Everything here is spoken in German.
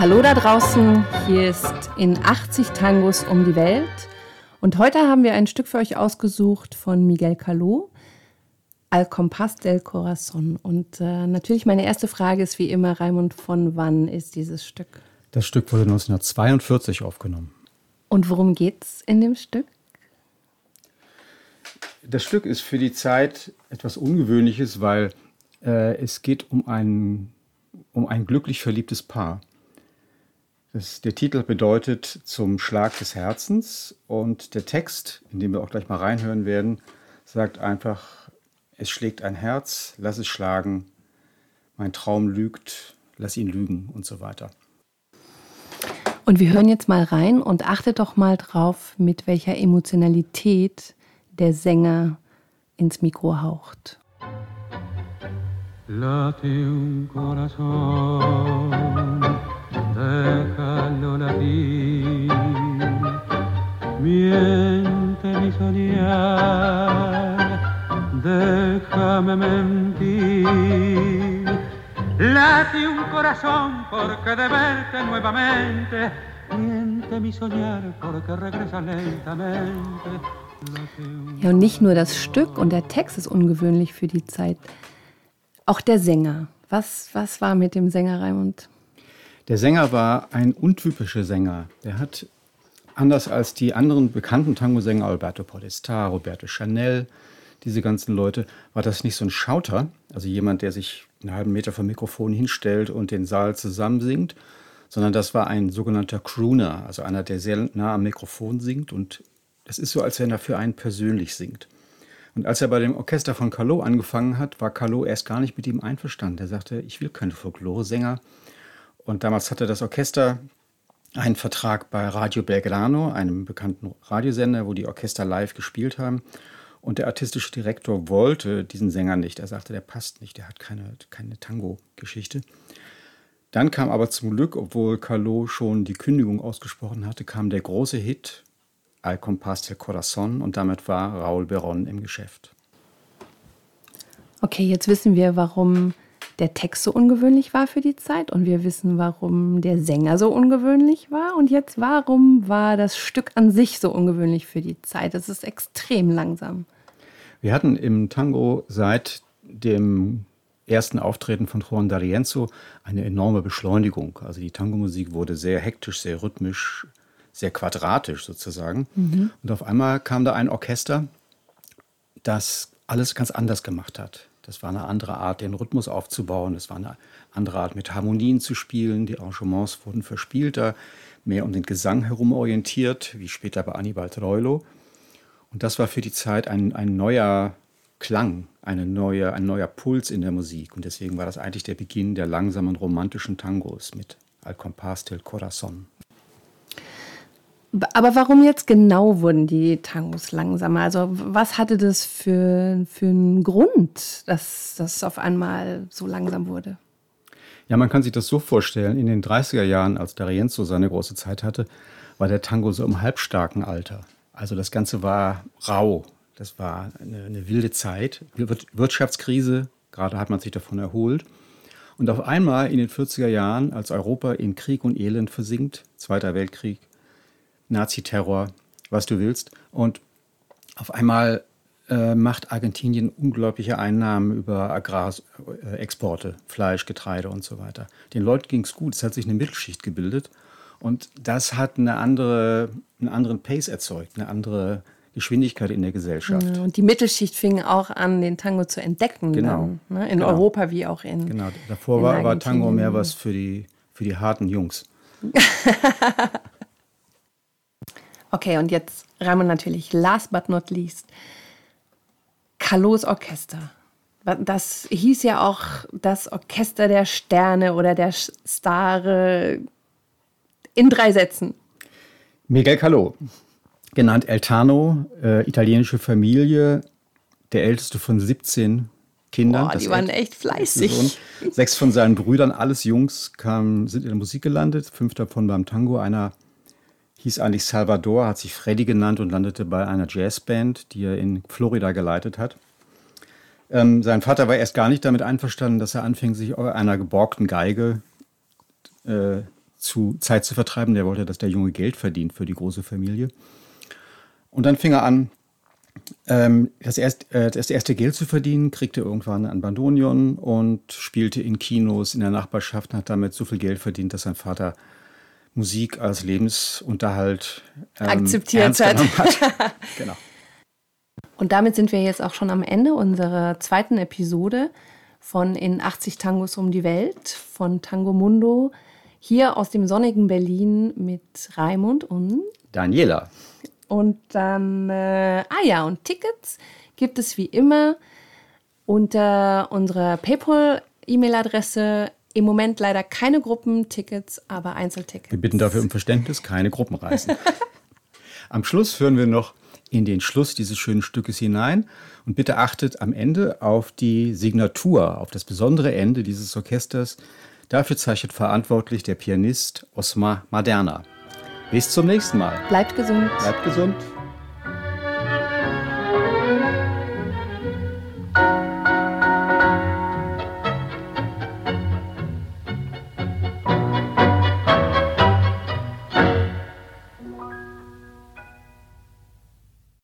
Hallo da draußen, hier ist in 80 Tangos um die Welt. Und heute haben wir ein Stück für euch ausgesucht von Miguel Caló, Al Compás del Corazón. Und äh, natürlich meine erste Frage ist wie immer, Raimund, von wann ist dieses Stück? Das Stück wurde 1942 aufgenommen. Und worum geht es in dem Stück? Das Stück ist für die Zeit etwas Ungewöhnliches, weil äh, es geht um ein, um ein glücklich verliebtes Paar. Das, der Titel bedeutet zum Schlag des Herzens und der Text, in dem wir auch gleich mal reinhören werden, sagt einfach, es schlägt ein Herz, lass es schlagen, mein Traum lügt, lass ihn lügen und so weiter. Und wir hören jetzt mal rein und achtet doch mal drauf, mit welcher Emotionalität der Sänger ins Mikro haucht. Late un corazón déjalo latir. Miente mi soñar, déjame mentir. Late un corazón porque de verte nuevamente. Miente mi soñar porque regresa lentamente. Ja, und nicht nur das Stück und der Text ist ungewöhnlich für die Zeit. Auch der Sänger. Was, was war mit dem Sänger Raimund? Der Sänger war ein untypischer Sänger. Der hat, anders als die anderen bekannten Tango-Sänger, Alberto Podesta, Roberto Chanel, diese ganzen Leute, war das nicht so ein Schauter, also jemand, der sich einen halben Meter vom Mikrofon hinstellt und den Saal zusammensingt, sondern das war ein sogenannter Crooner, also einer, der sehr nah am Mikrofon singt und es ist so, als wenn er für einen persönlich singt. Und als er bei dem Orchester von Calot angefangen hat, war Calot erst gar nicht mit ihm einverstanden. Er sagte, ich will keinen Folklore-Sänger, und damals hatte das Orchester einen Vertrag bei Radio Belgrano, einem bekannten Radiosender, wo die Orchester live gespielt haben. Und der artistische Direktor wollte diesen Sänger nicht. Er sagte, der passt nicht, der hat keine, keine Tango-Geschichte. Dann kam aber zum Glück, obwohl Carlo schon die Kündigung ausgesprochen hatte, kam der große Hit Al Compás del Corazón und damit war Raúl Beron im Geschäft. Okay, jetzt wissen wir, warum der Text so ungewöhnlich war für die Zeit und wir wissen, warum der Sänger so ungewöhnlich war. Und jetzt, warum war das Stück an sich so ungewöhnlich für die Zeit? Es ist extrem langsam. Wir hatten im Tango seit dem ersten Auftreten von Juan D'Arienzo eine enorme Beschleunigung. Also die Tango-Musik wurde sehr hektisch, sehr rhythmisch, sehr quadratisch sozusagen. Mhm. Und auf einmal kam da ein Orchester, das alles ganz anders gemacht hat. Das war eine andere Art, den Rhythmus aufzubauen. Das war eine andere Art, mit Harmonien zu spielen. Die Arrangements wurden verspielter, mehr um den Gesang herum orientiert, wie später bei Annibal Troilo. Und das war für die Zeit ein, ein neuer Klang, eine neue, ein neuer Puls in der Musik. Und deswegen war das eigentlich der Beginn der langsamen romantischen Tangos mit Al Compás del Corazón. Aber warum jetzt genau wurden die Tangos langsamer? Also was hatte das für, für einen Grund, dass das auf einmal so langsam wurde? Ja, man kann sich das so vorstellen. In den 30er Jahren, als D'Arienzo seine große Zeit hatte, war der Tango so im halbstarken Alter. Also das Ganze war rau. Das war eine, eine wilde Zeit. Wirtschaftskrise, gerade hat man sich davon erholt. Und auf einmal in den 40er Jahren, als Europa in Krieg und Elend versinkt, Zweiter Weltkrieg, Naziterror, was du willst. Und auf einmal äh, macht Argentinien unglaubliche Einnahmen über Agrarexporte, Fleisch, Getreide und so weiter. Den Leuten ging es gut, es hat sich eine Mittelschicht gebildet und das hat eine andere, einen anderen Pace erzeugt, eine andere Geschwindigkeit in der Gesellschaft. und die Mittelschicht fing auch an, den Tango zu entdecken. Genau. Dann, ne? In genau. Europa wie auch in. Genau, davor in war, war Tango mehr was für die, für die harten Jungs. Okay, und jetzt Raimund natürlich, last but not least, Kalos Orchester. Das hieß ja auch das Orchester der Sterne oder der Stare in drei Sätzen. Miguel Calò, genannt El Tano, äh, italienische Familie, der älteste von 17 Kindern. Boah, die waren echt fleißig. Sechs von seinen Brüdern, alles Jungs, kamen, sind in der Musik gelandet, fünf davon beim Tango, einer hieß eigentlich Salvador, hat sich Freddy genannt und landete bei einer Jazzband, die er in Florida geleitet hat. Ähm, sein Vater war erst gar nicht damit einverstanden, dass er anfing, sich einer geborgten Geige äh, zu Zeit zu vertreiben. Der wollte, dass der Junge Geld verdient für die große Familie. Und dann fing er an, ähm, das, erst, äh, das erste Geld zu verdienen, kriegte irgendwann ein Bandonion und spielte in Kinos in der Nachbarschaft und hat damit so viel Geld verdient, dass sein Vater Musik als Lebensunterhalt ähm, akzeptiert hat. hat. genau. Und damit sind wir jetzt auch schon am Ende unserer zweiten Episode von In 80 Tangos um die Welt von Tango Mundo. Hier aus dem sonnigen Berlin mit Raimund und Daniela. Und dann, äh, ah ja, und Tickets gibt es wie immer unter unserer PayPal-E-Mail-Adresse. Im Moment leider keine Gruppentickets, aber Einzeltickets. Wir bitten dafür um Verständnis, keine Gruppenreisen. Am Schluss führen wir noch in den Schluss dieses schönen Stückes hinein. Und bitte achtet am Ende auf die Signatur, auf das besondere Ende dieses Orchesters. Dafür zeichnet verantwortlich der Pianist Osmar Maderna. Bis zum nächsten Mal. Bleibt gesund. Bleibt gesund.